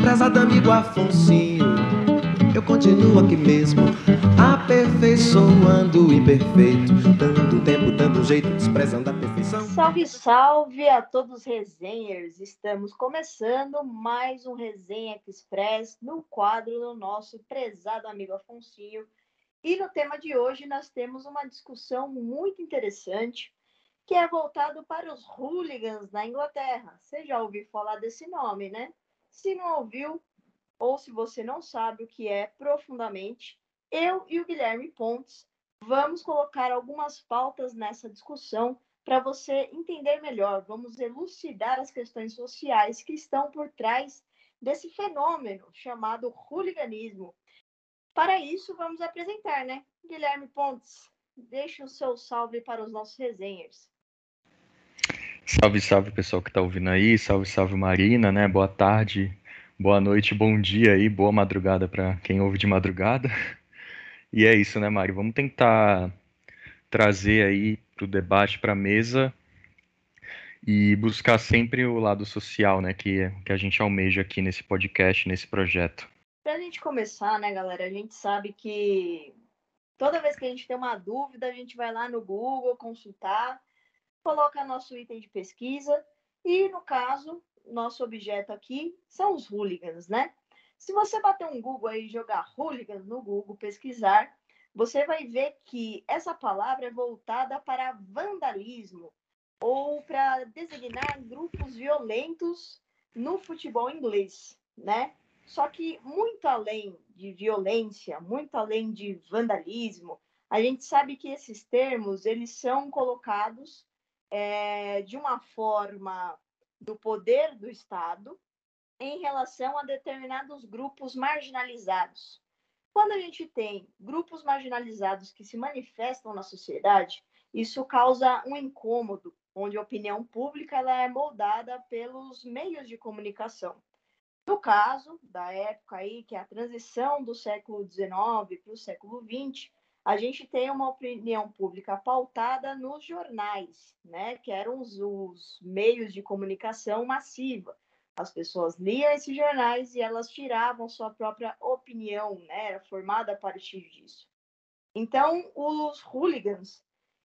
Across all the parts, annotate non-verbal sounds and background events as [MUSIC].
Prezado amigo Afonsinho, eu continuo aqui mesmo, aperfeiçoando o imperfeito, dando tempo, dando jeito, desprezando a perfeição. Salve, salve a todos os resenhers! Estamos começando mais um Resenha Express no quadro do nosso prezado amigo Afonsinho. E no tema de hoje nós temos uma discussão muito interessante que é voltado para os hooligans na Inglaterra. Você já ouviu falar desse nome, né? Se não ouviu, ou se você não sabe o que é profundamente, eu e o Guilherme Pontes vamos colocar algumas pautas nessa discussão para você entender melhor. Vamos elucidar as questões sociais que estão por trás desse fenômeno chamado hooliganismo. Para isso, vamos apresentar, né? Guilherme Pontes, deixe o seu salve para os nossos resenhers. Salve, salve pessoal que está ouvindo aí, salve, salve Marina, né? Boa tarde, boa noite, bom dia aí, boa madrugada para quem ouve de madrugada. [LAUGHS] E é isso, né, Mari? Vamos tentar trazer aí para o debate, para a mesa e buscar sempre o lado social, né, que, que a gente almeja aqui nesse podcast, nesse projeto. Para a gente começar, né, galera, a gente sabe que toda vez que a gente tem uma dúvida, a gente vai lá no Google consultar coloca nosso item de pesquisa e, no caso, nosso objeto aqui são os hooligans, né? Se você bater um Google aí e jogar hooligans no Google, pesquisar, você vai ver que essa palavra é voltada para vandalismo ou para designar grupos violentos no futebol inglês, né? Só que muito além de violência, muito além de vandalismo, a gente sabe que esses termos eles são colocados é, de uma forma do poder do Estado em relação a determinados grupos marginalizados. Quando a gente tem grupos marginalizados que se manifestam na sociedade, isso causa um incômodo, onde a opinião pública ela é moldada pelos meios de comunicação. No caso da época aí, que é a transição do século XIX para o século XX, a gente tem uma opinião pública pautada nos jornais, né, que eram os, os meios de comunicação massiva. As pessoas liam esses jornais e elas tiravam sua própria opinião, né, era formada a partir disso. Então, os hooligans,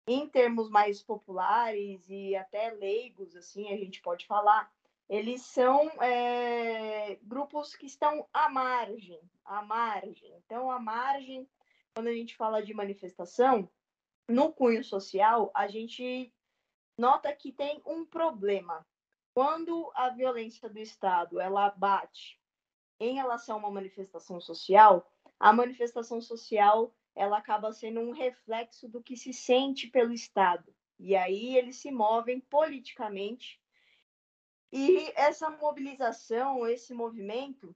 em termos mais populares e até leigos, assim, a gente pode falar, eles são é, grupos que estão à margem, à margem. Então, à margem quando a gente fala de manifestação, no cunho social, a gente nota que tem um problema. Quando a violência do Estado ela bate em relação a uma manifestação social, a manifestação social ela acaba sendo um reflexo do que se sente pelo Estado. E aí eles se movem politicamente. E essa mobilização, esse movimento,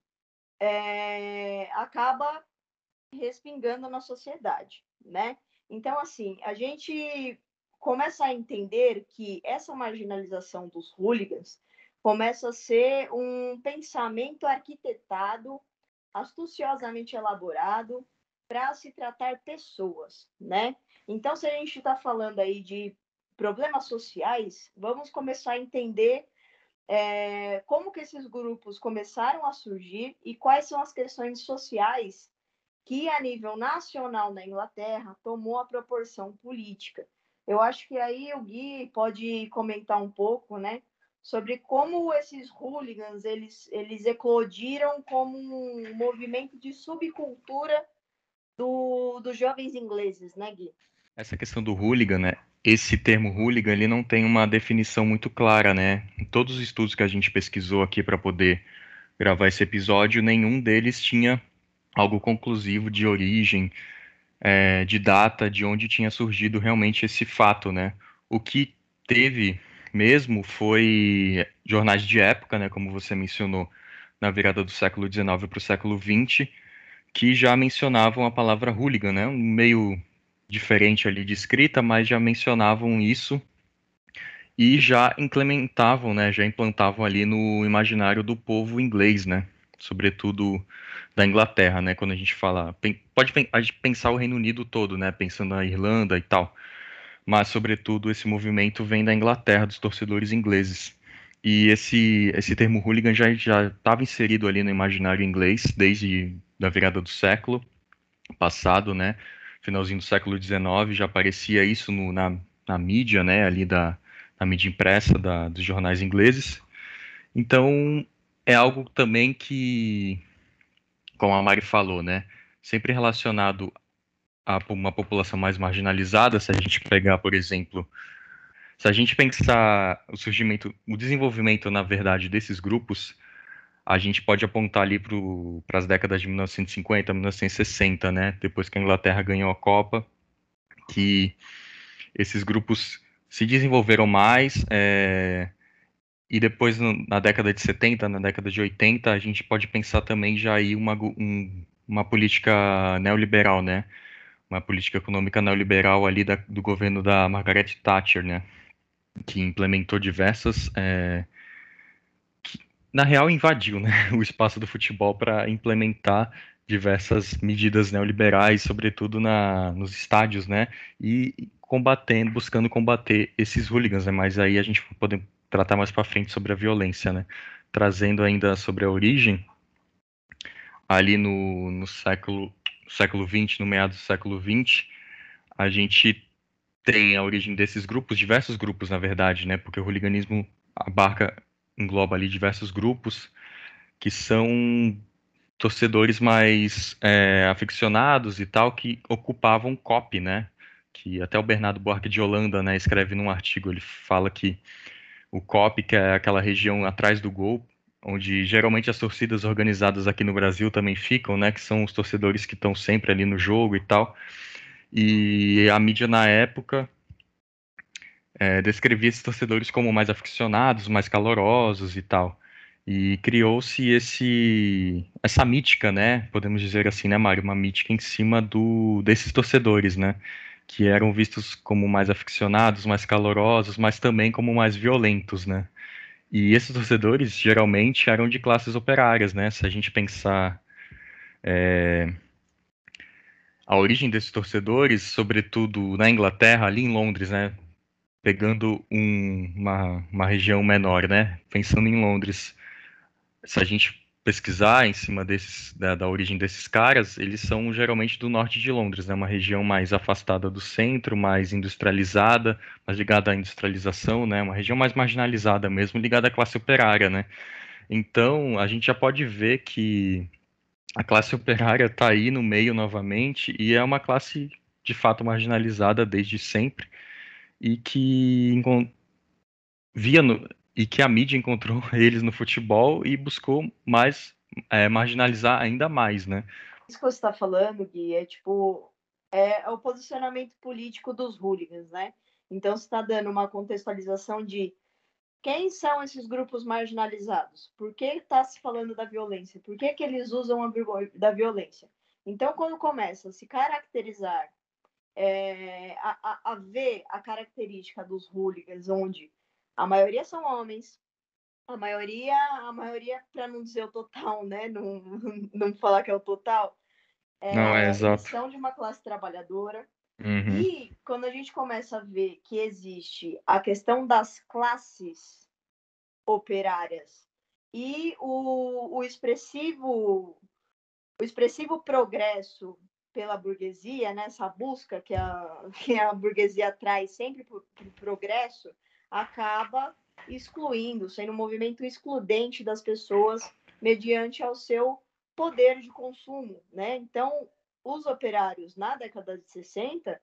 é, acaba respingando na sociedade, né? Então, assim, a gente começa a entender que essa marginalização dos hooligans começa a ser um pensamento arquitetado, astuciosamente elaborado para se tratar pessoas, né? Então, se a gente está falando aí de problemas sociais, vamos começar a entender é, como que esses grupos começaram a surgir e quais são as questões sociais que a nível nacional na Inglaterra tomou a proporção política. Eu acho que aí o Gui pode comentar um pouco, né, sobre como esses hooligans eles, eles eclodiram como um movimento de subcultura do, dos jovens ingleses, né, Gui? Essa questão do hooligan, né? Esse termo hooligan ele não tem uma definição muito clara, né? Em todos os estudos que a gente pesquisou aqui para poder gravar esse episódio, nenhum deles tinha algo conclusivo de origem, é, de data, de onde tinha surgido realmente esse fato, né? O que teve mesmo foi jornais de época, né, como você mencionou, na virada do século XIX para o século XX, que já mencionavam a palavra hooligan, né? Um meio diferente ali de escrita, mas já mencionavam isso e já implementavam, né, já implantavam ali no imaginário do povo inglês, né? Sobretudo da Inglaterra, né? Quando a gente fala, pode a gente pensar o Reino Unido todo, né? Pensando na Irlanda e tal, mas sobretudo esse movimento vem da Inglaterra, dos torcedores ingleses. E esse, esse termo hooligan já estava inserido ali no imaginário inglês desde a virada do século passado, né? Finalzinho do século XIX já aparecia isso no, na, na mídia, né? Ali da na mídia impressa da, dos jornais ingleses. Então é algo também que, como a Mari falou, né? Sempre relacionado a uma população mais marginalizada. Se a gente pegar, por exemplo, se a gente pensar o surgimento, o desenvolvimento, na verdade, desses grupos, a gente pode apontar ali para as décadas de 1950, 1960, né? Depois que a Inglaterra ganhou a Copa, que esses grupos se desenvolveram mais. É, e depois, na década de 70, na década de 80, a gente pode pensar também já aí uma, um, uma política neoliberal, né? Uma política econômica neoliberal ali da, do governo da Margaret Thatcher, né? que implementou diversas. É, que, na real, invadiu né, [LAUGHS] o espaço do futebol para implementar diversas medidas neoliberais, sobretudo na, nos estádios, né? E combatendo, buscando combater esses hooligans, né? Mas aí a gente pode tratar mais para frente sobre a violência, né? Trazendo ainda sobre a origem, ali no, no século século 20, no meados do século 20, a gente tem a origem desses grupos, diversos grupos, na verdade, né? Porque o hooliganismo abarca, engloba ali diversos grupos que são torcedores mais é, aficionados e tal, que ocupavam COP, né? Que até o Bernardo Buarque de Holanda, né, escreve num artigo, ele fala que o COP, que é aquela região atrás do gol, onde geralmente as torcidas organizadas aqui no Brasil também ficam, né, que são os torcedores que estão sempre ali no jogo e tal. E a mídia na época é, descrevia esses torcedores como mais aficionados, mais calorosos e tal. E criou-se esse essa mítica, né? Podemos dizer assim, né, Mário? Uma mítica em cima do desses torcedores, né? Que eram vistos como mais aficionados, mais calorosos, mas também como mais violentos, né? E esses torcedores geralmente eram de classes operárias, né? Se a gente pensar é, a origem desses torcedores, sobretudo na Inglaterra, ali em Londres, né? Pegando um, uma, uma região menor, né? Pensando em Londres, se a gente pesquisar em cima desses, da, da, origem desses caras, eles são geralmente do norte de Londres, né? Uma região mais afastada do centro, mais industrializada, mais ligada à industrialização, né? Uma região mais marginalizada mesmo, ligada à classe operária, né? Então, a gente já pode ver que a classe operária está aí no meio novamente e é uma classe de fato marginalizada desde sempre e que via no, e que a mídia encontrou [LAUGHS] eles no futebol e buscou mais é, marginalizar ainda mais, né? Isso que você está falando, Gui, é tipo é, o posicionamento político dos hooligans, né? Então você está dando uma contextualização de quem são esses grupos marginalizados? Por que está se falando da violência? Por que, que eles usam a, da violência? Então, quando começa a se caracterizar, é, a, a, a, ver a característica dos hooligans, onde a maioria são homens, a maioria, a maioria, para não dizer o total, né? [LAUGHS] Não, não falar que é o total, é, não, é exato. são de uma classe trabalhadora, Uhum. E quando a gente começa a ver que existe a questão das classes operárias e o, o expressivo o expressivo progresso pela burguesia, nessa né, busca que a, [LAUGHS] que a burguesia traz sempre para o pro progresso, acaba excluindo, sendo um movimento excludente das pessoas mediante ao seu poder de consumo, né? Então, os operários na década de 60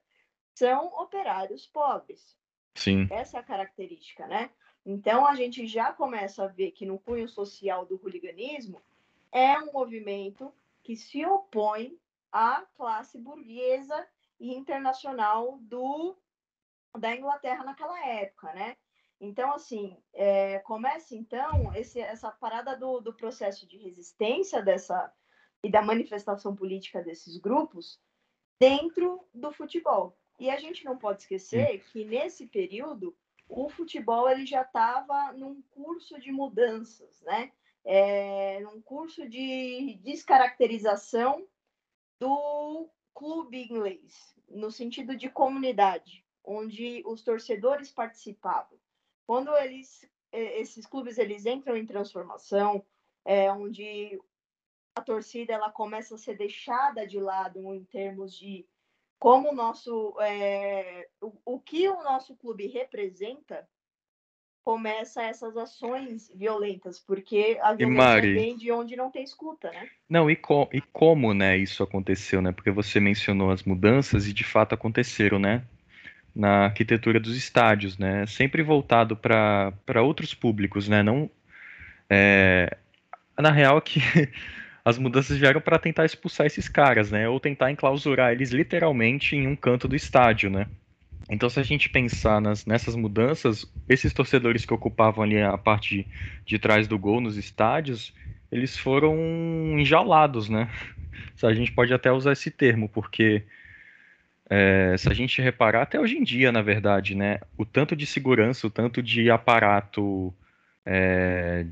são operários pobres. Sim. Essa é a característica, né? Então a gente já começa a ver que no cunho social do hooliganismo é um movimento que se opõe à classe burguesa e internacional do da Inglaterra naquela época, né? Então, assim, é, começa então esse, essa parada do, do processo de resistência dessa, e da manifestação política desses grupos dentro do futebol. E a gente não pode esquecer que nesse período o futebol ele já estava num curso de mudanças, né? É, num curso de descaracterização do clube inglês, no sentido de comunidade, onde os torcedores participavam. Quando eles esses clubes eles entram em transformação, é, onde a torcida ela começa a ser deixada de lado em termos de como o nosso é, o, o que o nosso clube representa começa essas ações violentas, porque a violência Mari, vem de onde não tem escuta, né? Não, e, co e como, né, isso aconteceu, né? Porque você mencionou as mudanças e de fato aconteceram, né? Na arquitetura dos estádios, né? Sempre voltado para outros públicos, né? Não, é, na real que [LAUGHS] as mudanças vieram para tentar expulsar esses caras, né? Ou tentar enclausurar eles literalmente em um canto do estádio, né? Então, se a gente pensar nas, nessas mudanças, esses torcedores que ocupavam ali a parte de, de trás do gol nos estádios, eles foram enjaulados, né? [LAUGHS] A gente pode até usar esse termo, porque é, se a gente reparar, até hoje em dia, na verdade, né? O tanto de segurança, o tanto de aparato é,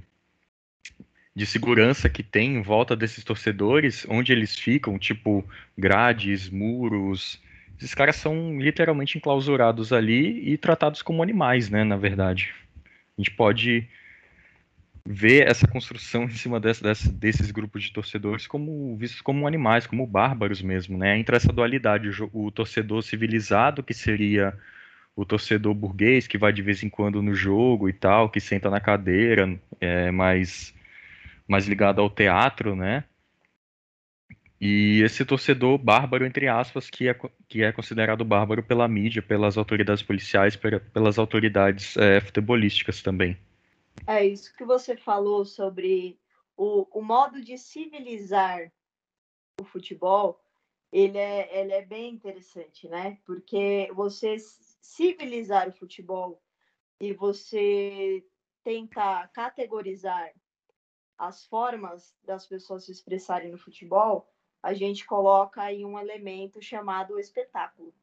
de segurança que tem em volta desses torcedores, onde eles ficam, tipo grades, muros, esses caras são literalmente enclausurados ali e tratados como animais, né, na verdade. A gente pode ver essa construção em cima desse, desse, desses grupos de torcedores como vistos como animais, como bárbaros mesmo, né? Entra essa dualidade, o, o torcedor civilizado, que seria o torcedor burguês, que vai de vez em quando no jogo e tal, que senta na cadeira, é, mais, mais ligado ao teatro, né? E esse torcedor bárbaro, entre aspas, que é, que é considerado bárbaro pela mídia, pelas autoridades policiais, pelas autoridades é, futebolísticas também. É isso que você falou sobre o, o modo de civilizar o futebol, ele é, ele é bem interessante, né? Porque você civilizar o futebol e você tentar categorizar as formas das pessoas se expressarem no futebol, a gente coloca aí um elemento chamado espetáculo.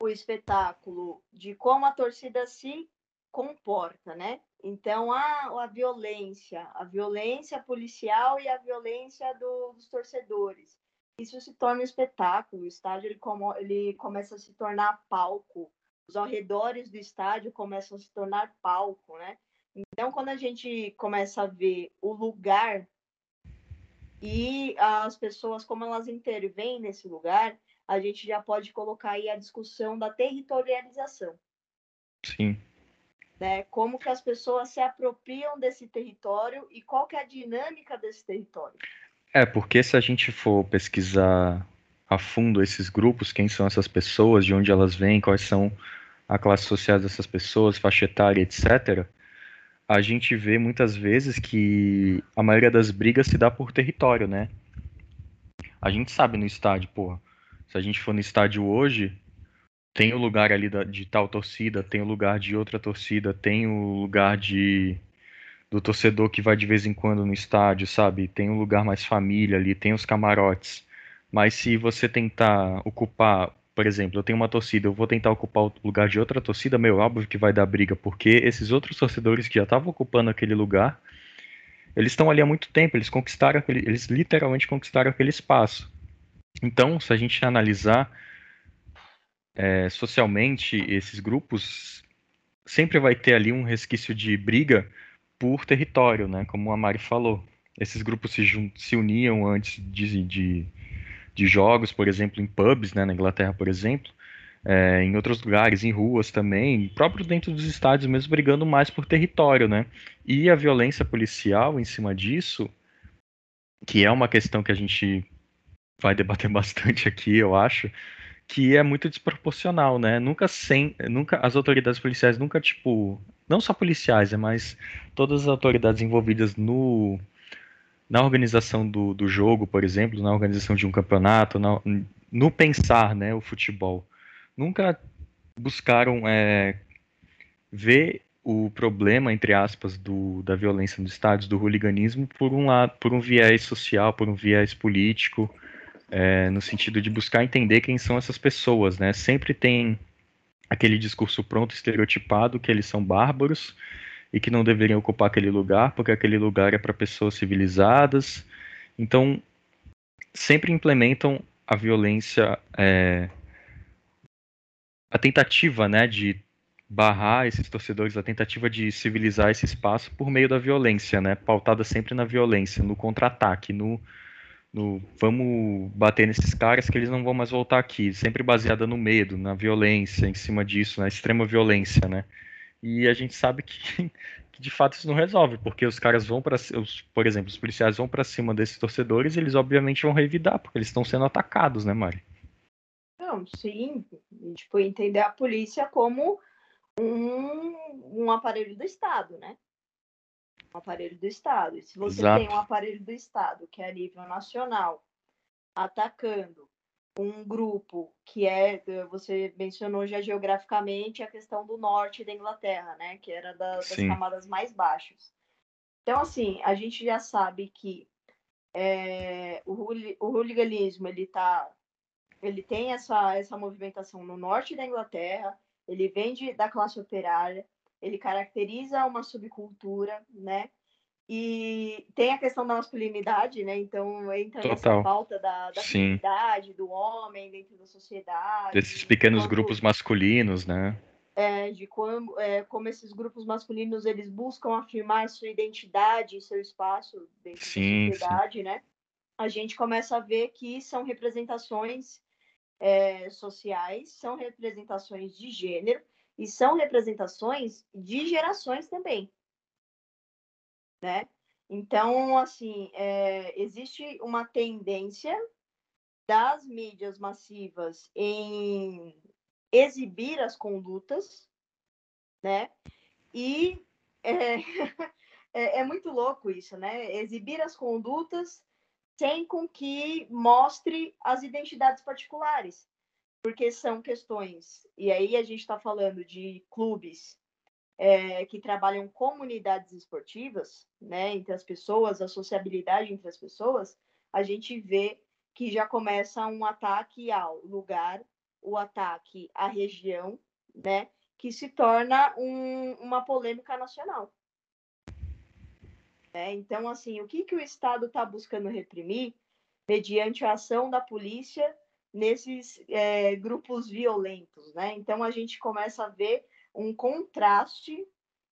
O espetáculo de como a torcida se comporta, né? Então, a, a violência, a violência policial e a violência do, dos torcedores. Isso se torna um espetáculo. O estádio ele, como, ele começa a se tornar palco. Os arredores do estádio começam a se tornar palco, né? Então, quando a gente começa a ver o lugar e as pessoas, como elas intervêm nesse lugar, a gente já pode colocar aí a discussão da territorialização. Sim. Né? Como que as pessoas se apropriam desse território e qual que é a dinâmica desse território. É, porque se a gente for pesquisar a fundo esses grupos, quem são essas pessoas, de onde elas vêm, quais são a classe social dessas pessoas, faixa etária, etc., a gente vê muitas vezes que a maioria das brigas se dá por território, né? A gente sabe no estádio, porra. Se a gente for no estádio hoje, tem o lugar ali da, de tal torcida, tem o lugar de outra torcida, tem o lugar de do torcedor que vai de vez em quando no estádio, sabe? Tem um lugar mais família ali, tem os camarotes. Mas se você tentar ocupar por exemplo, eu tenho uma torcida, eu vou tentar ocupar o lugar de outra torcida, meu, óbvio que vai dar briga, porque esses outros torcedores que já estavam ocupando aquele lugar, eles estão ali há muito tempo, eles conquistaram aquele, eles literalmente conquistaram aquele espaço. Então, se a gente analisar é, socialmente esses grupos, sempre vai ter ali um resquício de briga por território, né? Como a Mari falou. Esses grupos se, se uniam antes de, de de jogos, por exemplo, em pubs, né, na Inglaterra, por exemplo, é, em outros lugares, em ruas também, próprio dentro dos estádios mesmo, brigando mais por território, né? E a violência policial em cima disso, que é uma questão que a gente vai debater [LAUGHS] bastante aqui, eu acho, que é muito desproporcional, né? Nunca sem, nunca as autoridades policiais nunca tipo, não só policiais, é mas todas as autoridades envolvidas no na organização do, do jogo, por exemplo, na organização de um campeonato, na, no pensar né, o futebol. Nunca buscaram é, ver o problema, entre aspas, do, da violência nos estádios, do hooliganismo, por um, lado, por um viés social, por um viés político, é, no sentido de buscar entender quem são essas pessoas. Né? Sempre tem aquele discurso pronto, estereotipado, que eles são bárbaros, e que não deveriam ocupar aquele lugar, porque aquele lugar é para pessoas civilizadas. Então, sempre implementam a violência, é, a tentativa né, de barrar esses torcedores, a tentativa de civilizar esse espaço por meio da violência, né? Pautada sempre na violência, no contra-ataque, no, no vamos bater nesses caras que eles não vão mais voltar aqui, sempre baseada no medo, na violência, em cima disso, na extrema violência, né? E a gente sabe que, [LAUGHS] que de fato isso não resolve, porque os caras vão para, por exemplo, os policiais vão para cima desses torcedores, eles obviamente vão revidar, porque eles estão sendo atacados, né, Mari? Não, sim, tipo, entender a polícia como um, um aparelho do Estado, né? Um aparelho do Estado. E se você Exato. tem um aparelho do Estado que é a nível nacional atacando um grupo que é, você mencionou já geograficamente a questão do norte da Inglaterra, né? Que era da, das Sim. camadas mais baixas. Então, assim, a gente já sabe que é, o, o hooliganismo ele tá, ele tem essa, essa movimentação no norte da Inglaterra, ele vem de, da classe operária, ele caracteriza uma subcultura, né? E tem a questão da masculinidade, né? Então entra Total. falta da, da feminidade, do homem dentro da sociedade. Desses pequenos grupos masculinos, né? É, de como, é, como esses grupos masculinos eles buscam afirmar sua identidade, seu espaço dentro sim, da sociedade, sim. né? A gente começa a ver que são representações é, sociais, são representações de gênero e são representações de gerações também, né? Então, assim, é, existe uma tendência das mídias massivas em exibir as condutas, né? E é, [LAUGHS] é, é, muito louco isso, né? Exibir as condutas sem com que mostre as identidades particulares, porque são questões. E aí a gente está falando de clubes é, que trabalham comunidades esportivas, né, entre as pessoas, a sociabilidade entre as pessoas, a gente vê que já começa um ataque ao lugar, o ataque à região, né, que se torna um, uma polêmica nacional. É, então, assim, o que, que o Estado está buscando reprimir mediante a ação da polícia nesses é, grupos violentos, né? Então, a gente começa a ver um contraste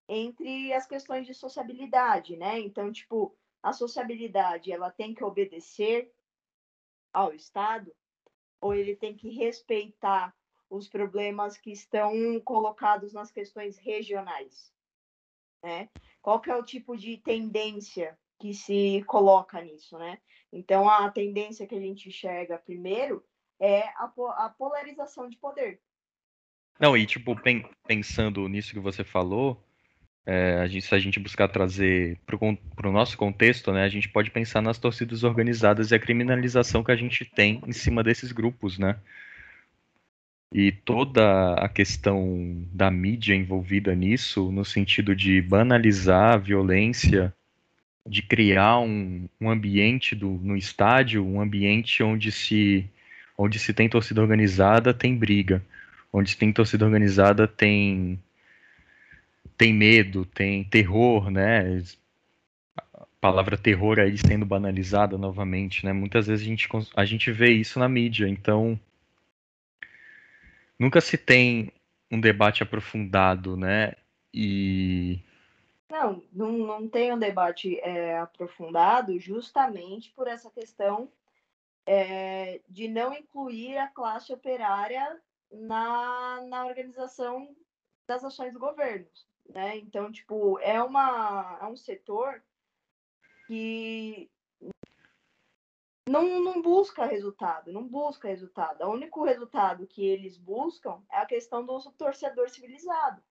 entre as questões de sociabilidade, né? Então, tipo, a sociabilidade, ela tem que obedecer ao Estado ou ele tem que respeitar os problemas que estão colocados nas questões regionais, né? Qual que é o tipo de tendência que se coloca nisso, né? Então, a tendência que a gente enxerga primeiro é a, a polarização de poder. Não, e tipo, pensando nisso que você falou, é, a gente, se a gente buscar trazer para o nosso contexto, né, a gente pode pensar nas torcidas organizadas e a criminalização que a gente tem em cima desses grupos, né? e toda a questão da mídia envolvida nisso, no sentido de banalizar a violência, de criar um, um ambiente do, no estádio, um ambiente onde se, onde se tem torcida organizada, tem briga. Onde se tem torcida organizada, tem, tem medo, tem terror, né? A palavra terror aí sendo banalizada novamente, né? Muitas vezes a gente, a gente vê isso na mídia, então nunca se tem um debate aprofundado, né? E não, não, não tem um debate é, aprofundado justamente por essa questão é, de não incluir a classe operária na, na organização das ações do governo, né? Então, tipo, é, uma, é um setor que não, não busca resultado, não busca resultado. O único resultado que eles buscam é a questão do torcedor civilizado,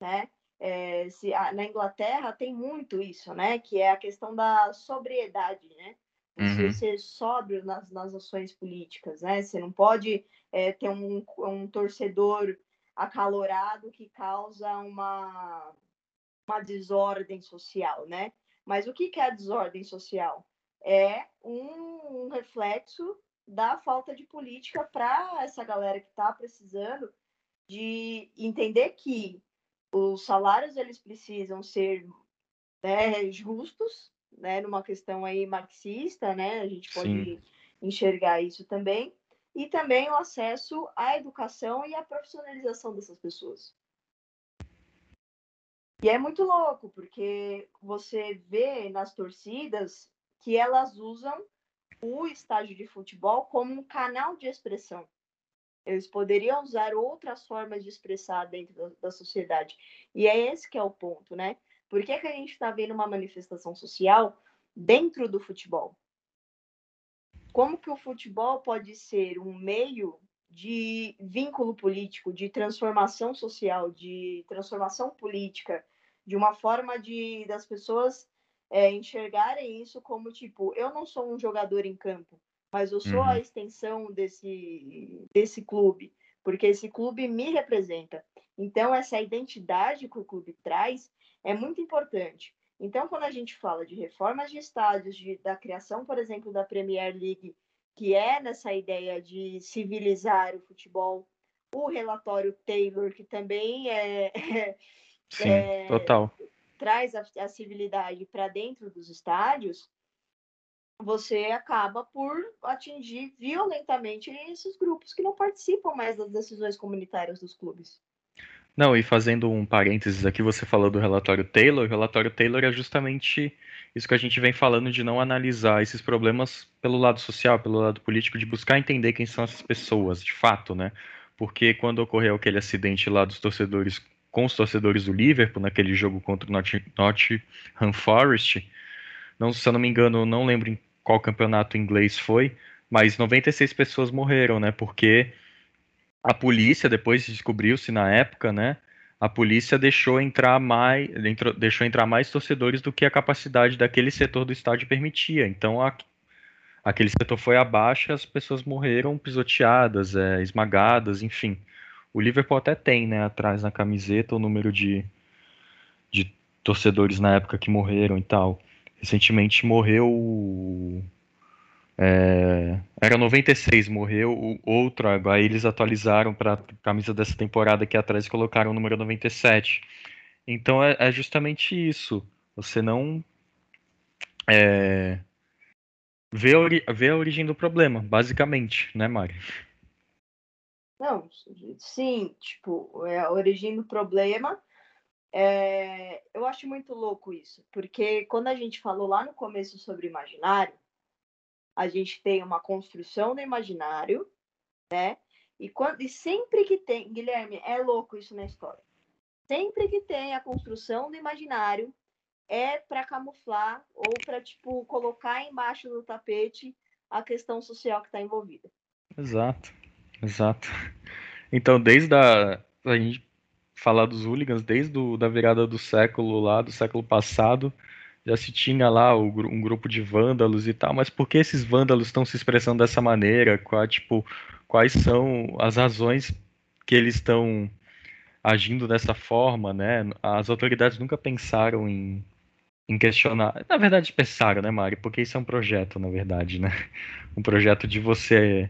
né? É, se, a, na Inglaterra tem muito isso, né? Que é a questão da sobriedade, né? Você uhum. ser sóbrio nas, nas ações políticas, né? Você não pode é, ter um, um torcedor acalorado que causa uma, uma desordem social, né? Mas o que, que é a desordem social? é um, um reflexo da falta de política para essa galera que está precisando de entender que os salários eles precisam ser né, justos, né, numa questão aí marxista, né, a gente pode Sim. enxergar isso também, e também o acesso à educação e à profissionalização dessas pessoas. E é muito louco, porque você vê nas torcidas que elas usam o estádio de futebol como um canal de expressão. Eles poderiam usar outras formas de expressar dentro da, da sociedade. E é esse que é o ponto, né? Por que, que a gente está vendo uma manifestação social dentro do futebol? Como que o futebol pode ser um meio de vínculo político, de transformação social, de transformação política, de uma forma de das pessoas é, enxergarem isso como tipo, eu não sou um jogador em campo, mas eu sou uhum. a extensão desse, desse clube, porque esse clube me representa. Então, essa identidade que o clube traz é muito importante. Então, quando a gente fala de reformas de estádios, de, da criação, por exemplo, da Premier League, que é nessa ideia de civilizar o futebol, o relatório Taylor, que também é, [LAUGHS] Sim, é, total. traz a, a civilidade para dentro dos estádios, você acaba por atingir violentamente esses grupos que não participam mais das decisões comunitárias dos clubes. Não, e fazendo um parênteses aqui, você falou do relatório Taylor. O relatório Taylor é justamente isso que a gente vem falando de não analisar esses problemas pelo lado social, pelo lado político, de buscar entender quem são essas pessoas, de fato, né? Porque quando ocorreu aquele acidente lá dos torcedores com os torcedores do Liverpool naquele jogo contra o Nottingham Forest, não, se eu não me engano, não lembro em qual campeonato inglês foi, mas 96 pessoas morreram, né? Porque a polícia, depois descobriu-se na época, né? A polícia deixou entrar mais, deixou entrar mais torcedores do que a capacidade daquele setor do estádio permitia. Então a, aquele setor foi abaixo, as pessoas morreram pisoteadas, é, esmagadas, enfim. O Liverpool até tem, né, atrás na camiseta o número de, de torcedores na época que morreram e tal. Recentemente morreu. É, era 96, morreu o outro, agora eles atualizaram para a camisa dessa temporada aqui atrás e colocaram o número 97. Então é, é justamente isso. Você não é, vê, a vê a origem do problema, basicamente, né, Mari? Não, sim, tipo, é a origem do problema é, eu acho muito louco isso, porque quando a gente falou lá no começo sobre imaginário, a gente tem uma construção do imaginário, né? E, quando, e sempre que tem, Guilherme, é louco isso na história. Sempre que tem a construção do imaginário, é para camuflar ou para tipo colocar embaixo do tapete a questão social que está envolvida. Exato, exato. Então, desde a, a gente falar dos hooligans desde a da virada do século lá, do século passado. Já se tinha lá um grupo de vândalos e tal, mas por que esses vândalos estão se expressando dessa maneira? Qual, tipo, quais são as razões que eles estão agindo dessa forma, né? As autoridades nunca pensaram em, em questionar. Na verdade, pensaram, né, Mari? Porque isso é um projeto, na verdade, né? [LAUGHS] Um projeto de você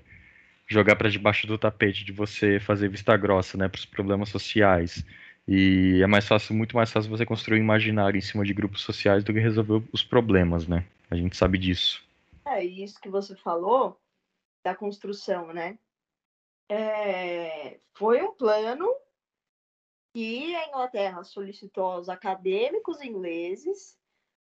jogar para debaixo do tapete, de você fazer vista grossa, né, para os problemas sociais. E é mais fácil, muito mais fácil você construir um imaginário em cima de grupos sociais do que resolver os problemas, né? A gente sabe disso. É, isso que você falou da construção, né? É, foi um plano que a Inglaterra solicitou aos acadêmicos ingleses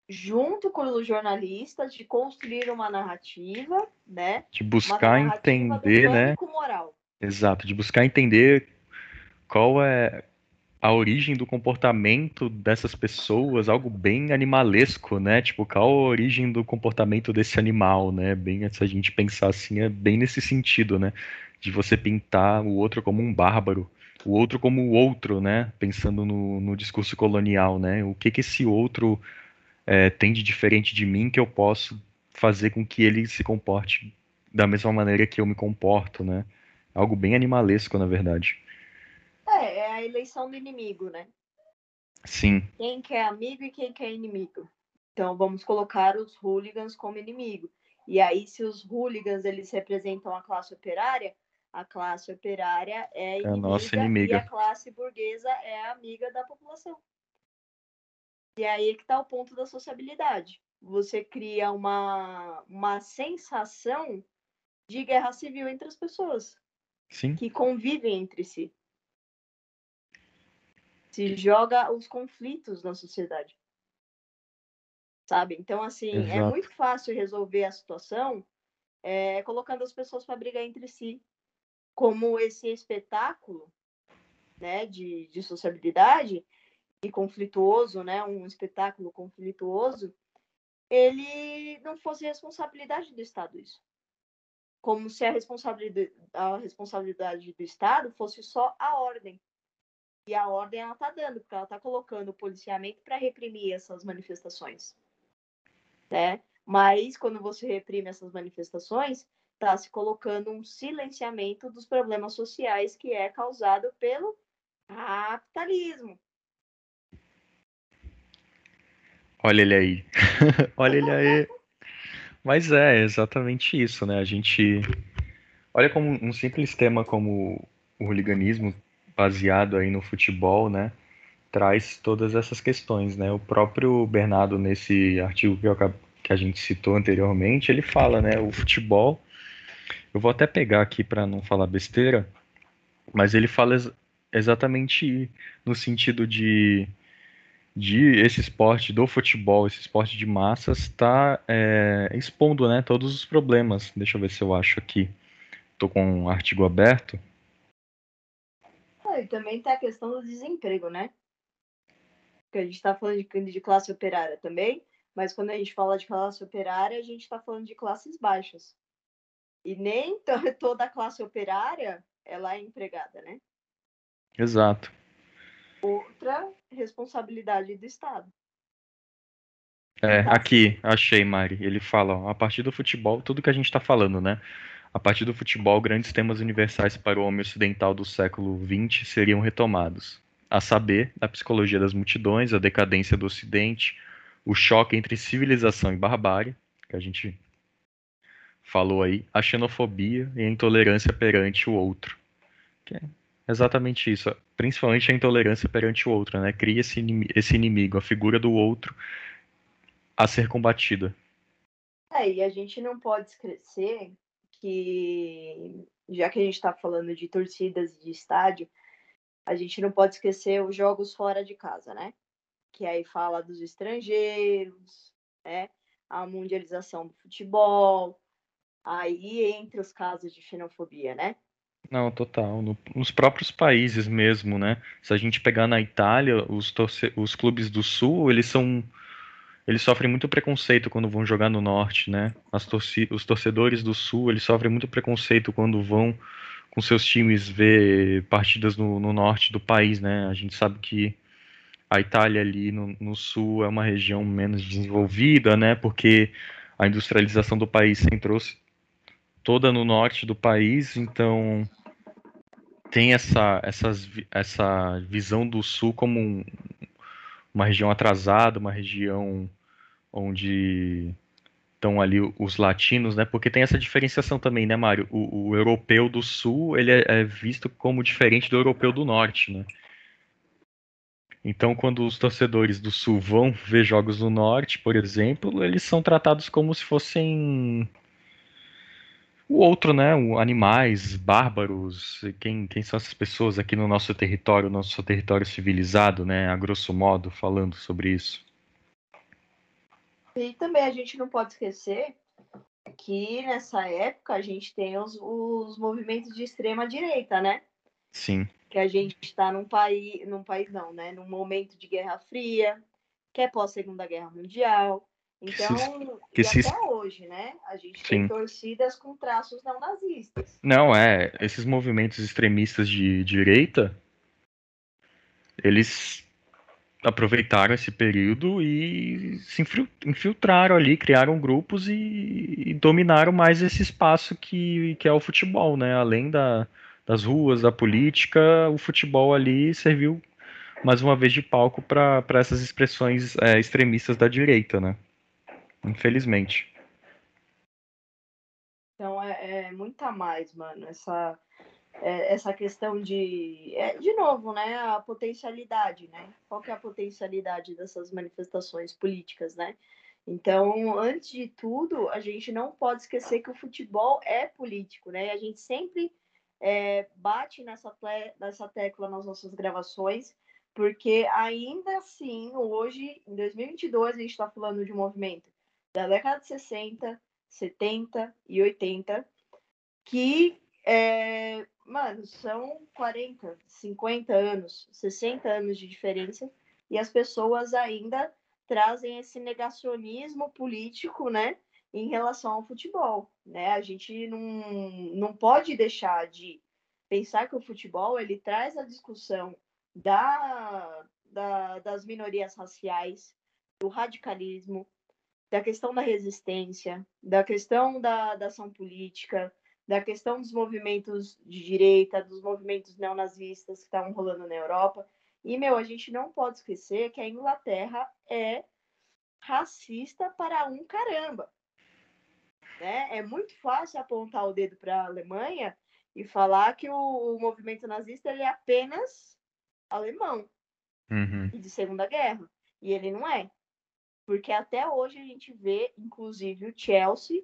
junto com os jornalistas, de construir uma narrativa, né? De buscar entender, né? Moral. Exato, de buscar entender qual é a origem do comportamento dessas pessoas, algo bem animalesco, né? Tipo, qual a origem do comportamento desse animal, né? Bem, se a gente pensar assim, é bem nesse sentido, né? De você pintar o outro como um bárbaro, o outro como o outro, né? Pensando no, no discurso colonial, né? O que que esse outro é, tem de diferente de mim que eu posso fazer com que ele se comporte da mesma maneira que eu me comporto, né? Algo bem animalesco, na verdade. É, é a eleição do inimigo, né? Sim. Quem quer amigo e quem quer inimigo. Então vamos colocar os hooligans como inimigo. E aí, se os hooligans eles representam a classe operária, a classe operária é, inimiga, é a nossa inimiga e a classe burguesa é amiga da população. E aí que está o ponto da sociabilidade. Você cria uma, uma sensação de guerra civil entre as pessoas Sim. que convivem entre si. Se joga os conflitos na sociedade. Sabe? Então, assim, é Exato. muito fácil resolver a situação é, colocando as pessoas para brigar entre si. Como esse espetáculo né, de, de sociabilidade e conflituoso, né, um espetáculo conflituoso, ele não fosse responsabilidade do Estado isso. Como se a responsabilidade, a responsabilidade do Estado fosse só a ordem. E a ordem ela está dando, porque ela está colocando o policiamento para reprimir essas manifestações. Né? Mas quando você reprime essas manifestações, está se colocando um silenciamento dos problemas sociais que é causado pelo capitalismo. Olha ele aí. [LAUGHS] Olha ele aí. Mas é exatamente isso, né? A gente. Olha como um simples tema como o hooliganismo, baseado aí no futebol, né? Traz todas essas questões, né? O próprio Bernardo, nesse artigo que, eu, que a gente citou anteriormente, ele fala, né? O futebol. Eu vou até pegar aqui para não falar besteira, mas ele fala ex exatamente no sentido de de esse esporte do futebol, esse esporte de massas, está é, expondo né, todos os problemas. Deixa eu ver se eu acho aqui. Estou com um artigo aberto. E também tem a questão do desemprego, né? Porque a gente está falando de, de classe operária também, mas quando a gente fala de classe operária, a gente está falando de classes baixas. E nem [LAUGHS] toda a classe operária ela é empregada, né? Exato outra responsabilidade do Estado. É, aqui, achei, Mari. Ele fala, ó, a partir do futebol, tudo que a gente está falando, né? A partir do futebol, grandes temas universais para o homem ocidental do século XX seriam retomados. A saber, a psicologia das multidões, a decadência do Ocidente, o choque entre civilização e barbárie, que a gente falou aí, a xenofobia e a intolerância perante o outro. Que é exatamente isso principalmente a intolerância perante o outro, né? Cria esse inimigo, esse inimigo, a figura do outro a ser combatida. É, e a gente não pode esquecer que, já que a gente está falando de torcidas de estádio, a gente não pode esquecer os jogos fora de casa, né? Que aí fala dos estrangeiros, né? A mundialização do futebol, aí entre os casos de xenofobia, né? Não, total. No, nos próprios países mesmo, né? Se a gente pegar na Itália, os, torce, os clubes do sul, eles são. Eles sofrem muito preconceito quando vão jogar no norte, né? Torci, os torcedores do sul, eles sofrem muito preconceito quando vão com seus times ver partidas no, no norte do país, né? A gente sabe que a Itália ali no, no sul é uma região menos desenvolvida, né? Porque a industrialização do país centrou-se toda no norte do país, então tem essa, essas, essa visão do sul como um, uma região atrasada, uma região onde estão ali os latinos, né? Porque tem essa diferenciação também, né, Mário? O, o europeu do sul ele é, é, visto como diferente do europeu do norte, né? Então, quando os torcedores do sul vão ver jogos do norte, por exemplo, eles são tratados como se fossem o outro, né? Animais, bárbaros, quem, quem são essas pessoas aqui no nosso território, nosso território civilizado, né? A grosso modo, falando sobre isso. E também a gente não pode esquecer que nessa época a gente tem os, os movimentos de extrema direita, né? Sim. Que a gente está num país, num país não, né? Num momento de Guerra Fria, que é pós Segunda Guerra Mundial, então, que se... até hoje, né? A gente Sim. tem torcidas com traços não nazistas. Não, é. Esses movimentos extremistas de direita, eles aproveitaram esse período e se infiltraram ali, criaram grupos e, e dominaram mais esse espaço que, que é o futebol, né? Além da, das ruas, da política, o futebol ali serviu mais uma vez de palco para essas expressões é, extremistas da direita, né? Infelizmente. Então é, é muita mais, mano, essa, é, essa questão de. É, de novo, né? A potencialidade, né? Qual que é a potencialidade dessas manifestações políticas, né? Então, antes de tudo, a gente não pode esquecer que o futebol é político, né? E a gente sempre é, bate nessa, nessa tecla nas nossas gravações, Porque ainda assim, hoje, em 2022, a gente está falando de movimento da década de 60, 70 e 80, que, é, mano, são 40, 50 anos, 60 anos de diferença, e as pessoas ainda trazem esse negacionismo político, né, em relação ao futebol, né? A gente não, não pode deixar de pensar que o futebol ele traz a discussão da, da, das minorias raciais, do radicalismo, da questão da resistência, da questão da, da ação política, da questão dos movimentos de direita, dos movimentos neonazistas que estavam rolando na Europa. E, meu, a gente não pode esquecer que a Inglaterra é racista para um caramba. Né? É muito fácil apontar o dedo para a Alemanha e falar que o, o, movimento nazista ele é apenas alemão uhum. e de Segunda Guerra. E ele não é. Porque até hoje a gente vê, inclusive, o Chelsea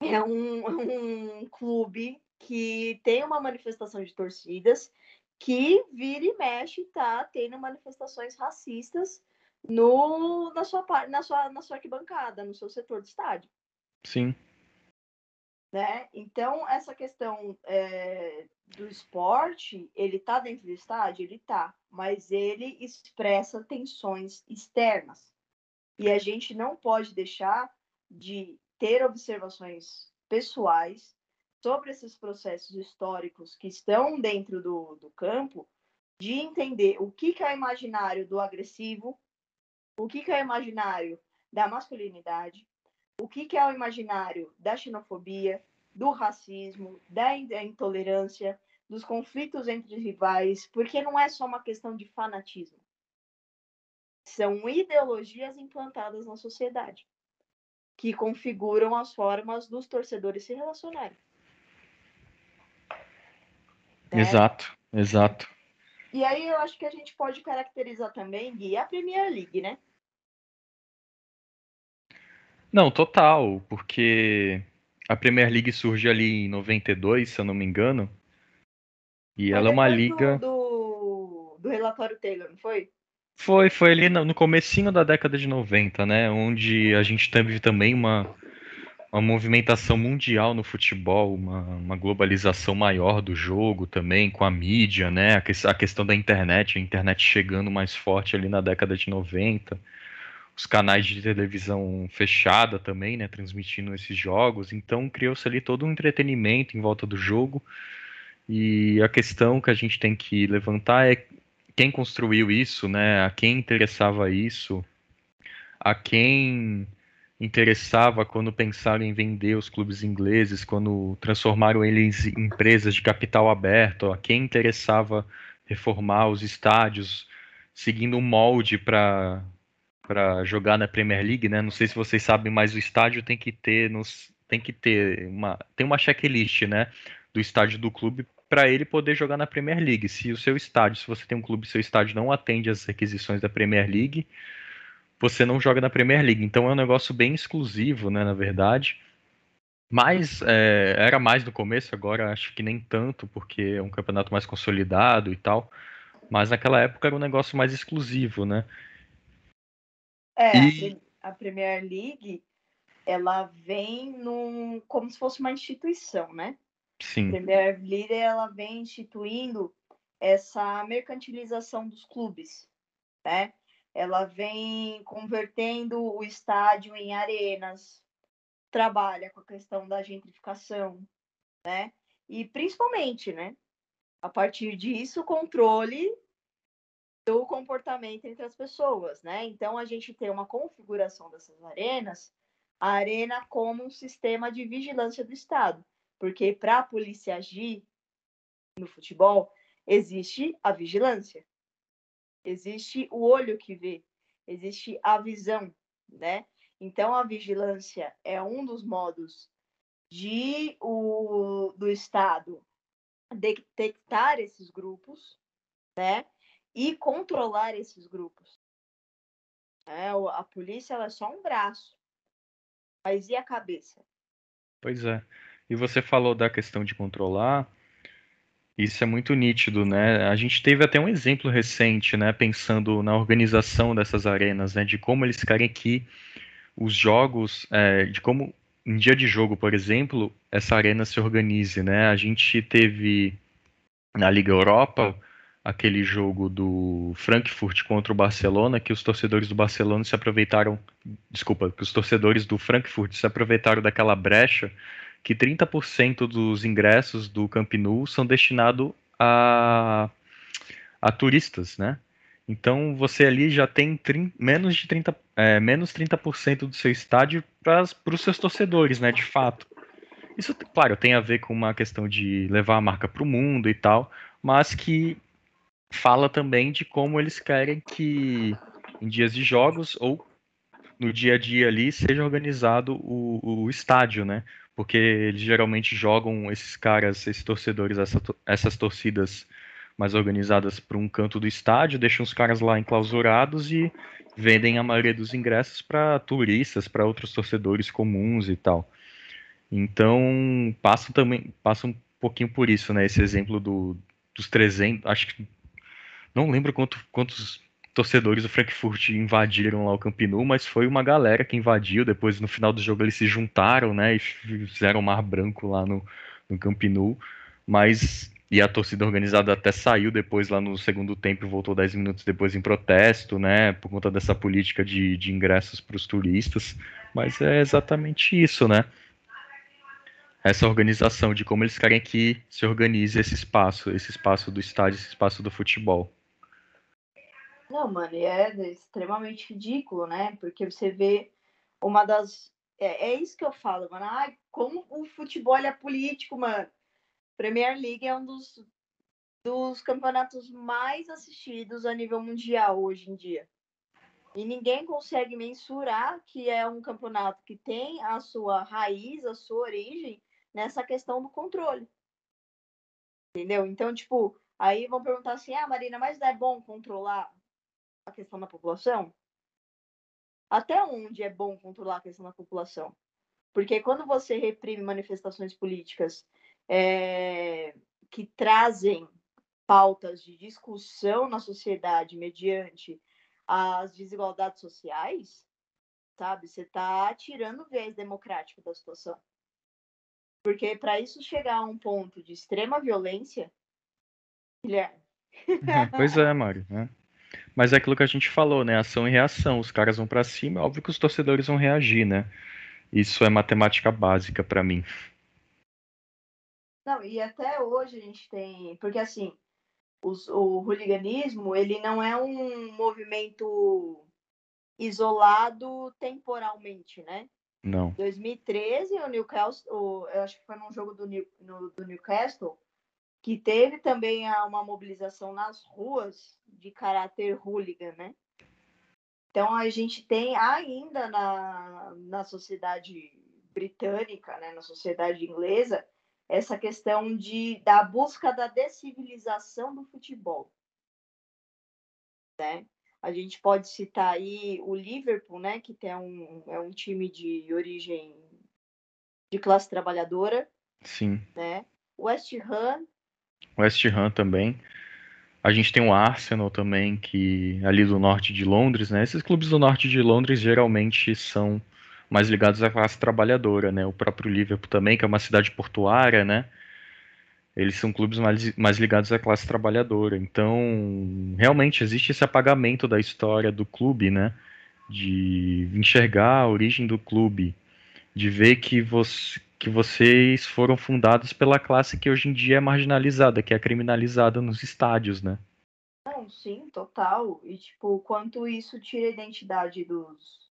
é um, [LAUGHS] um clube que tem uma manifestação de torcidas que vira e mexe tá tendo manifestações racistas no, na, sua, na, sua, na sua arquibancada, no seu setor do estádio. Sim. Né? Então, essa questão é, do esporte, ele tá dentro do estádio? Ele tá, mas ele expressa tensões externas. E a gente não pode deixar de ter observações pessoais sobre esses processos históricos que estão dentro do, do campo, de entender o que, que é o imaginário do agressivo, o que, que é o imaginário da masculinidade, o que, que é o imaginário da xenofobia, do racismo, da intolerância, dos conflitos entre rivais, porque não é só uma questão de fanatismo. São ideologias implantadas na sociedade que configuram as formas dos torcedores se relacionarem. Né? Exato, exato. E aí eu acho que a gente pode caracterizar também, Gui, a Premier League, né? Não, total, porque a Premier League surge ali em 92, se eu não me engano. E foi ela é uma liga. Do, do relatório Taylor, não foi? Foi, foi ali no comecinho da década de 90, né? Onde a gente teve também uma, uma movimentação mundial no futebol, uma, uma globalização maior do jogo também, com a mídia, né? A, que, a questão da internet, a internet chegando mais forte ali na década de 90 os canais de televisão fechada também, né, transmitindo esses jogos. Então criou-se ali todo um entretenimento em volta do jogo. E a questão que a gente tem que levantar é quem construiu isso, né? A quem interessava isso? A quem interessava quando pensaram em vender os clubes ingleses, quando transformaram eles em empresas de capital aberto? A quem interessava reformar os estádios, seguindo um molde para para jogar na Premier League, né? Não sei se vocês sabem, mas o estádio tem que ter nos, tem que ter uma tem uma checklist, né, do estádio do clube para ele poder jogar na Premier League. Se o seu estádio, se você tem um clube, seu estádio não atende às requisições da Premier League, você não joga na Premier League. Então é um negócio bem exclusivo, né, na verdade. Mas é, era mais no começo, agora acho que nem tanto, porque é um campeonato mais consolidado e tal. Mas naquela época era um negócio mais exclusivo, né? É, e... a Premier League, ela vem num, como se fosse uma instituição, né? Sim. A Premier League, ela vem instituindo essa mercantilização dos clubes, né? Ela vem convertendo o estádio em arenas, trabalha com a questão da gentrificação, né? E principalmente, né? A partir disso, o controle do comportamento entre as pessoas, né? Então a gente tem uma configuração dessas arenas, a arena como um sistema de vigilância do Estado, porque para a polícia agir no futebol existe a vigilância, existe o olho que vê, existe a visão, né? Então a vigilância é um dos modos de o do Estado detectar esses grupos, né? e controlar esses grupos. É, a polícia é só um braço, mas e a cabeça? Pois é. E você falou da questão de controlar. Isso é muito nítido, né? A gente teve até um exemplo recente, né? Pensando na organização dessas arenas, né? De como eles querem que os jogos, é, de como em dia de jogo, por exemplo, essa arena se organize, né? A gente teve na Liga Europa aquele jogo do Frankfurt contra o Barcelona, que os torcedores do Barcelona se aproveitaram, desculpa, que os torcedores do Frankfurt se aproveitaram daquela brecha que 30% dos ingressos do Camp Nou são destinados a, a turistas, né? Então você ali já tem 30, menos de 30, é, menos 30% do seu estádio para os seus torcedores, né? De fato. Isso, claro, tem a ver com uma questão de levar a marca para o mundo e tal, mas que fala também de como eles querem que em dias de jogos ou no dia a dia ali seja organizado o, o estádio, né? Porque eles geralmente jogam esses caras, esses torcedores, essa, essas torcidas mais organizadas para um canto do estádio, deixam os caras lá enclausurados e vendem a maioria dos ingressos para turistas, para outros torcedores comuns e tal. Então, passa também, passa um pouquinho por isso, né? Esse exemplo do, dos 300, acho que não lembro quanto, quantos torcedores do Frankfurt invadiram lá o Camp Nou, mas foi uma galera que invadiu. Depois, no final do jogo, eles se juntaram, né? E fizeram mar branco lá no, no. Mas e a torcida organizada até saiu depois lá no segundo tempo, voltou 10 minutos depois em protesto, né, por conta dessa política de, de ingressos para os turistas. Mas é exatamente isso, né? Essa organização de como eles querem que se organize esse espaço, esse espaço do estádio, esse espaço do futebol. Não, mano, é extremamente ridículo, né? Porque você vê uma das. É, é isso que eu falo, mano. Ai, como o futebol é político, mano. Premier League é um dos, dos campeonatos mais assistidos a nível mundial hoje em dia. E ninguém consegue mensurar que é um campeonato que tem a sua raiz, a sua origem nessa questão do controle. Entendeu? Então, tipo, aí vão perguntar assim: ah, Marina, mas é bom controlar a questão da população? Até onde é bom controlar a questão da população? Porque quando você reprime manifestações políticas é, que trazem pautas de discussão na sociedade mediante as desigualdades sociais, sabe? Você está tirando o viés democrático da situação. Porque para isso chegar a um ponto de extrema violência, Guilherme. [LAUGHS] Pois é, Mário. Né? Mas é aquilo que a gente falou, né? Ação e reação. Os caras vão para cima, é óbvio que os torcedores vão reagir, né? Isso é matemática básica para mim. Não, e até hoje a gente tem. Porque assim, os, o hooliganismo ele não é um movimento isolado temporalmente, né? Não. 2013, o Newcastle, o, eu acho que foi num jogo do, no, do Newcastle, que teve também uma mobilização nas ruas de caráter hooligan, né? Então a gente tem ainda na, na sociedade britânica, né, na sociedade inglesa, essa questão de, da busca da descivilização do futebol. Né? A gente pode citar aí o Liverpool, né, que tem um, é um time de origem de classe trabalhadora. Sim. Né? West Ham. West Ham também. A gente tem o Arsenal também, que ali do norte de Londres, né? Esses clubes do norte de Londres geralmente são mais ligados à classe trabalhadora, né? O próprio Liverpool também, que é uma cidade portuária, né? Eles são clubes mais, mais ligados à classe trabalhadora. Então, realmente existe esse apagamento da história do clube, né? De enxergar a origem do clube, de ver que, você, que vocês foram fundados pela classe que hoje em dia é marginalizada, que é criminalizada nos estádios, né? Não, sim, total. E, tipo, o quanto isso tira a identidade dos,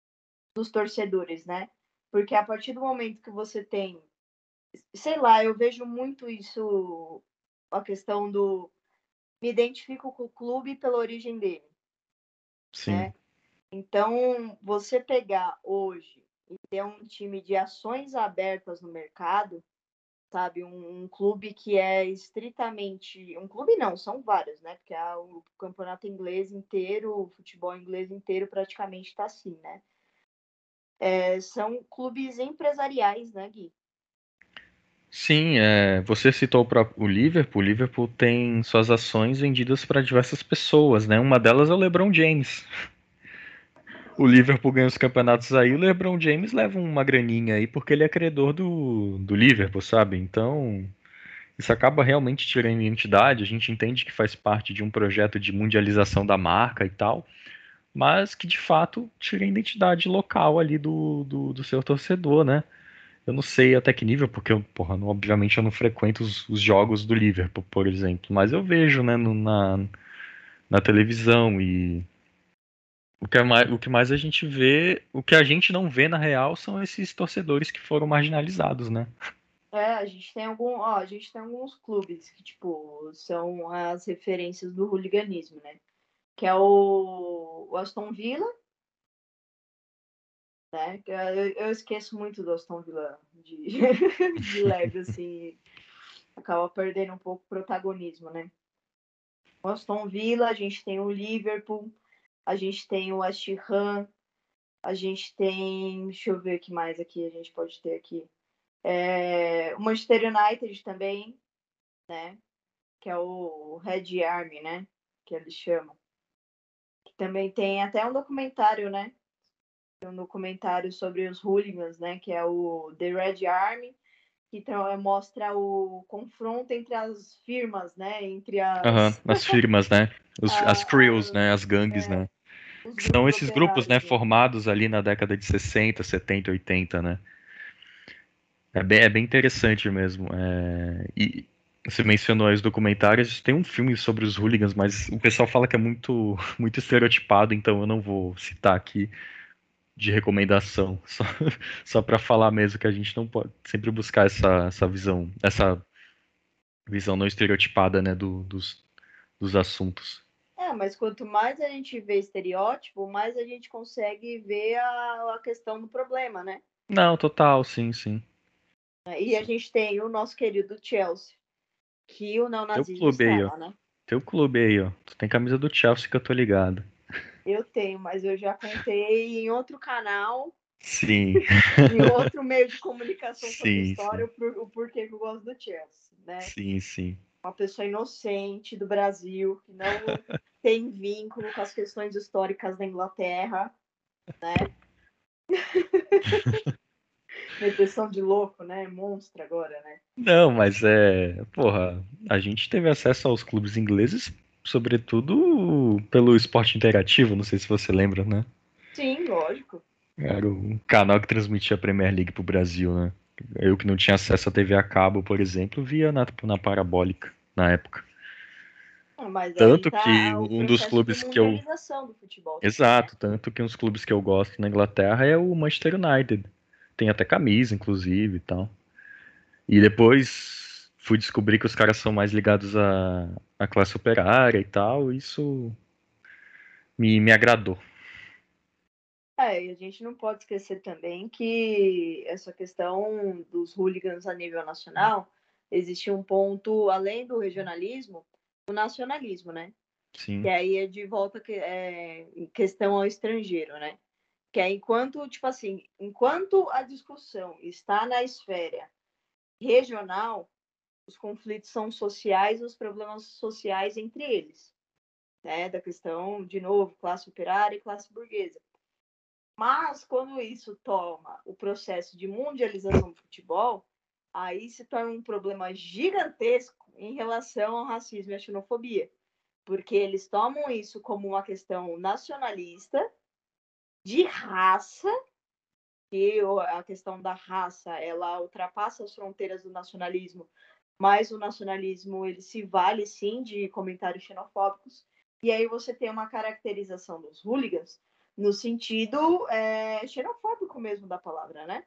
dos torcedores, né? Porque a partir do momento que você tem, sei lá, eu vejo muito isso, a questão do me identifico com o clube pela origem dele. Sim. Né? Então, você pegar hoje e ter um time de ações abertas no mercado, sabe, um, um, clube que é estritamente, um clube não, são vários, né? Porque a, o campeonato inglês inteiro, o futebol inglês inteiro praticamente está assim, né? é, são clubes empresariais, né, Gui? Sim, é, você citou o o Liverpool. O Liverpool tem suas ações vendidas para diversas pessoas, né? Uma delas é o LeBron James. O Liverpool ganha os campeonatos aí, o LeBron James leva uma graninha aí porque ele é credor do, do Liverpool, sabe? Então, isso acaba realmente tirando identidade. A gente entende que faz parte de um projeto de mundialização da marca e tal, mas que de fato tira a identidade local ali do, do, do seu torcedor, né? Eu não sei até que nível, porque porra, não- obviamente eu não frequento os, os jogos do Liverpool, por exemplo, mas eu vejo, né, no- na, na televisão e o que, é mais, o que mais a gente vê, o que a gente não vê na real são esses torcedores que foram marginalizados, né? É, a gente tem algum, ó, a gente tem alguns clubes que, tipo, são as referências do hooliganismo, né? Que é o, o Aston Villa, né? Eu, eu esqueço muito do Aston Villa de, [LAUGHS] de leve, assim, acaba perdendo um pouco o protagonismo, né? O Aston Villa, a gente tem o Liverpool, a gente tem o Ham, a gente tem, deixa eu ver o que mais aqui a gente pode ter aqui. É, o Manchester United também, né? Que é o Red Army, né? Que eles chamam. Que também tem até um documentário, né? Um documentário sobre os hooligans, né? Que é o The Red Army, que tra- mostra o confronto entre as firmas, né? Entre as, Aham, as firmas, né? Os- [LAUGHS] as Ah, crews, né? As gangues, é, né? Que são esses grupos, né? operários, Formados ali na década de 60, 70, 80, né? É bem, é bem interessante mesmo. é, E você mencionou aí os documentários, tem um filme sobre os hooligans, mas o pessoal fala que é muito, [LAUGHS] muito estereotipado, então eu não vou citar aqui de recomendação, [LAUGHS] só, só para falar mesmo que a gente não pode sempre buscar essa, essa visão, essa visão não estereotipada, né, do- dos, dos assuntos. Mas quanto mais a gente vê estereótipo, mais a gente consegue ver a, a questão do problema, né? Não, total, sim, sim. E a gente tem o nosso querido Chelsea, que o neonazismo clube aí, ó. né? Teu clube aí, ó. Tu tem camisa do Chelsea que eu tô ligado. Eu tenho, mas eu já contei em outro canal, Sim, em outro meio de comunicação sobre Sim, história, por- o porquê que eu gosto do Chelsea, né? sim, sim. Uma pessoa inocente do Brasil, que não [LAUGHS] tem vínculo com as questões históricas da Inglaterra, né? [LAUGHS] Depressão de louco, né? Monstro agora, né? Não, mas é. Porra, a gente teve acesso aos clubes ingleses, sobretudo pelo esporte interativo, não sei se você lembra, né? Sim, lógico. Era um canal que transmitia a Premier League pro Brasil, né? Eu que não tinha acesso à TV a cabo, por exemplo, via na, na parabólica na época. Mas Tanto tá que um dos clubes que eu- futebol. Exato, tanto que uns clubes que eu gosto na Inglaterra é o Manchester United. Tem até camisa, inclusive, e tal. E depois fui descobrir que os caras são mais ligados à, à classe operária e tal, e isso me, me agradou. É, e a gente não pode esquecer também que essa questão dos hooligans a nível nacional, existe um ponto, além do regionalismo, o nacionalismo, né? Sim, Que aí é de volta que, é, em questão ao estrangeiro, né? Que é enquanto, tipo assim, enquanto a discussão está na esfera regional, os conflitos são sociais, os problemas sociais entre eles, né? Da questão, de novo, classe operária e classe burguesa. Mas quando isso toma o processo de mundialização do futebol, aí se torna um problema gigantesco em relação ao racismo e à xenofobia, porque eles tomam isso como uma questão nacionalista, de raça, e o- a questão da raça ela ultrapassa as fronteiras do nacionalismo, mas o nacionalismo ele se vale sim de comentários xenofóbicos, e aí você tem uma caracterização dos hooligans no sentido é, xenofóbico mesmo da palavra, né?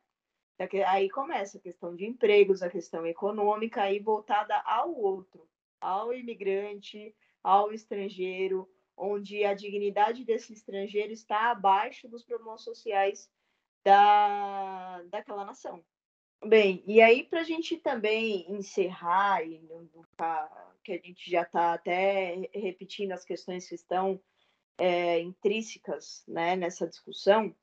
É Aí começa a questão de empregos, a questão econômica, aí voltada ao outro, ao imigrante, ao estrangeiro, onde a dignidade desse estrangeiro está abaixo dos problemas sociais da, daquela nação. Bem, e aí para a gente também encerrar e não que a gente já está até repetindo as questões que estão é, intrínsecas né, nessa discussão,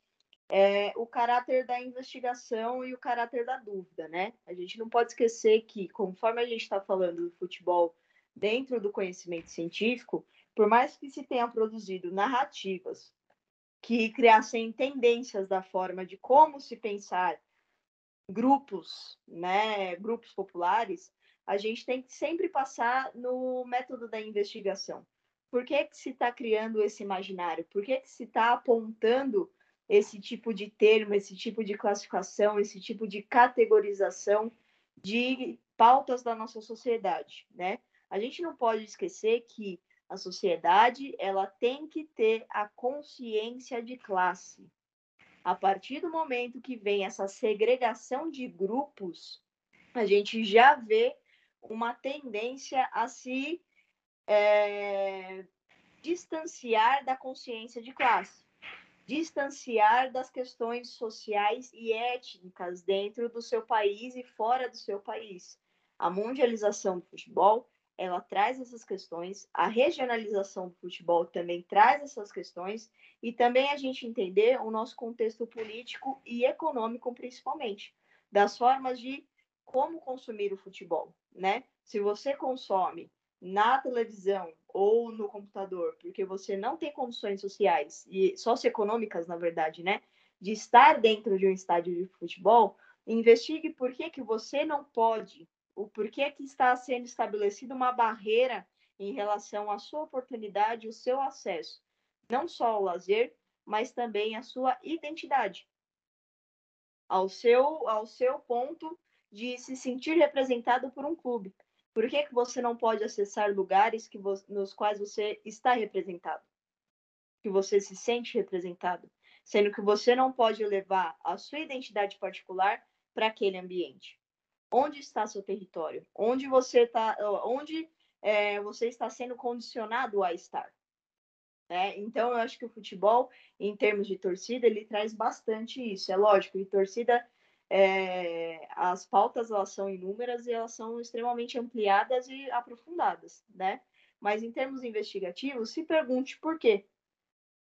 é o caráter da investigação e o caráter da dúvida, né? A gente não pode esquecer que, conforme a gente está falando do futebol dentro do conhecimento científico, por mais que se tenha produzido narrativas que criassem tendências da forma de como se pensar grupos, né, grupos populares, a gente tem que sempre passar no método da investigação. Por que, que se está criando esse imaginário? Por que, que se está apontando esse tipo de termo, esse tipo de classificação, esse tipo de categorização de pautas da nossa sociedade, né? A gente não pode esquecer que a sociedade ela tem que ter a consciência de classe. A partir do momento que vem essa segregação de grupos, a gente já vê uma tendência a se é, distanciar da consciência de classe, distanciar das questões sociais e étnicas dentro do seu país e fora do seu país. A mundialização do futebol ela traz essas questões, a regionalização do futebol também traz essas questões, e também a gente entender o nosso contexto político e econômico, principalmente, das formas de como consumir o futebol, né? Se você consome na televisão ou no computador, porque você não tem condições sociais e socioeconômicas, na verdade, né, de estar dentro de um estádio de futebol, investigue por que, que você não pode o porquê que está sendo estabelecida uma barreira em relação à sua oportunidade, o seu acesso, não só ao lazer, mas também à sua identidade, ao seu, ao seu ponto de se sentir representado por um clube. Por que, que você não pode acessar lugares que nos quais você está representado? Que você se sente representado? Sendo que você não pode levar a sua identidade particular para aquele ambiente onde está seu território, onde você está, onde é, você está sendo condicionado a estar. Né? Então, eu acho que o futebol, em termos de torcida, ele traz bastante isso. É lógico, e torcida, é, as pautas elas são inúmeras e elas são extremamente ampliadas e aprofundadas, né? Mas em termos investigativos, se pergunte por quê,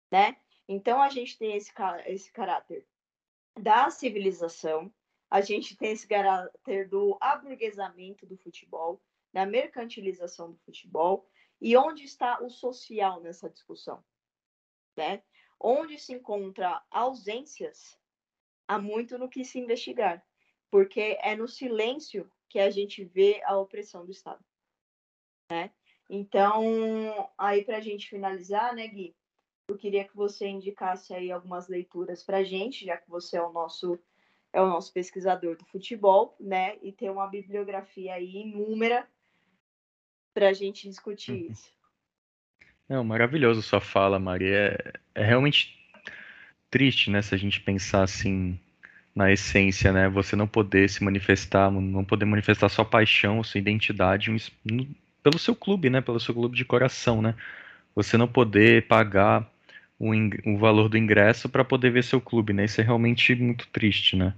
né? Então, a gente tem esse, esse caráter da civilização, a gente tem esse caráter do aburguesamento do futebol, da mercantilização do futebol, e onde está o social nessa discussão? Né? Onde se encontra ausências, há muito no que se investigar, porque é no silêncio que a gente vê a opressão do Estado. Né? Então, aí para a gente finalizar, né, Gui, eu queria que você indicasse aí algumas leituras para a gente, já que você é o nosso é o nosso pesquisador do futebol, né? E tem uma bibliografia aí inúmera para a gente discutir uhum. isso. Não, maravilhoso sua fala, Maria. É, é, realmente triste, né? Se a gente pensar assim na essência, né? Você não poder se manifestar, não poder manifestar sua paixão, sua identidade pelo seu clube, né? Pelo seu clube de coração, né? Você não poder pagar o, o valor do ingresso para poder ver seu clube, né? Isso é realmente muito triste, né?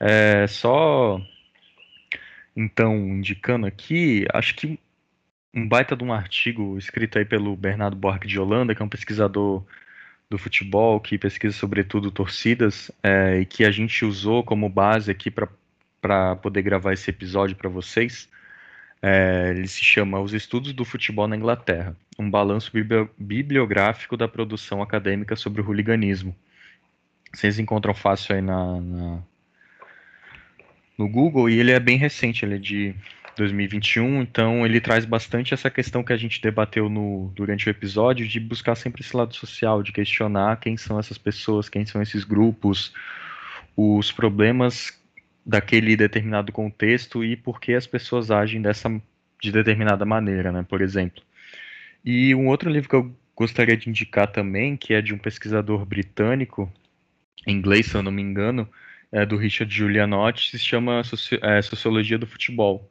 É, só então indicando aqui, acho que um baita de um artigo escrito aí pelo Bernardo Borg de Holanda, que é um pesquisador do futebol que pesquisa sobretudo torcidas é, e que a gente usou como base aqui para poder gravar esse episódio para vocês. É, ele se chama Os Estudos do Futebol na Inglaterra, um balanço bibliográfico da produção acadêmica sobre o hooliganismo. Vocês encontram fácil aí na, na, no Google e ele é bem recente, ele é de 2021, então ele traz bastante essa questão que a gente debateu no, durante o episódio de buscar sempre esse lado social, de questionar quem são essas pessoas, quem são esses grupos, os problemas daquele determinado contexto e por que as pessoas agem dessa de determinada maneira, né, por exemplo. E um outro livro que eu gostaria de indicar também, que é de um pesquisador britânico, em inglês, se eu não me engano, é do Richard Giulianotti, se chama é, Sociologia do Futebol.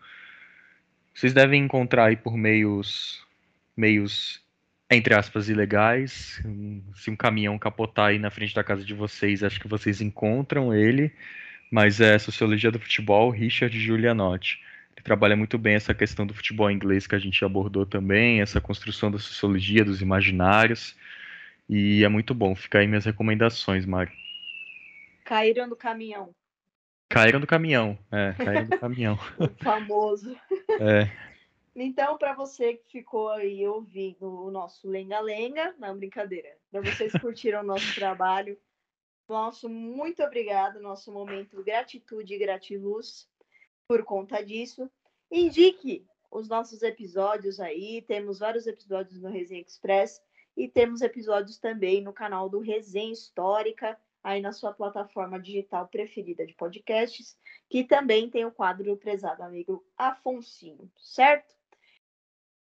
Vocês devem encontrar aí por meios, meios entre aspas, ilegais. Se um caminhão capotar aí na frente da casa de vocês, acho que vocês encontram ele mas é Sociologia do Futebol, Richard Giulianotti. Ele trabalha muito bem essa questão do futebol inglês que a gente abordou também, essa construção da sociologia, dos imaginários, e é muito bom. Fica aí minhas recomendações, Mário. Caíram do caminhão. Caíram do caminhão. É, caíram do caminhão. [LAUGHS] Famoso. É. Então, para você que ficou aí ouvindo o nosso lenga-lenga, não brincadeira, para vocês que curtiram o nosso trabalho, nosso muito obrigado, nosso momento gratitude e gratiluz por conta disso. Indique os nossos episódios aí, temos vários episódios no Resenha Express e temos episódios também no canal do Resenha Histórica, aí na sua plataforma digital preferida de podcasts, que também tem o quadro do prezado amigo Afonsinho, certo?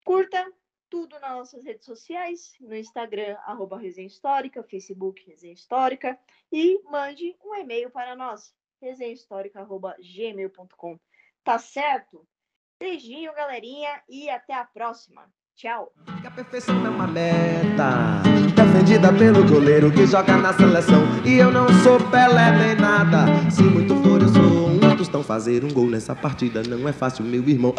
Curta tudo nas nossas redes sociais, no Instagram, arroba Resenha Histórica, Facebook Resenha Histórica, e mande um e-mail para nós, resenhahistórica.gmail.com. Tá certo? Beijinho, galerinha, e até a próxima. Tchau. Defendida pelo goleiro que joga na seleção. E eu não sou Pelé nem nada. Se muito for eu sou um. Tostão fazer um gol nessa partida. Não é fácil, meu irmão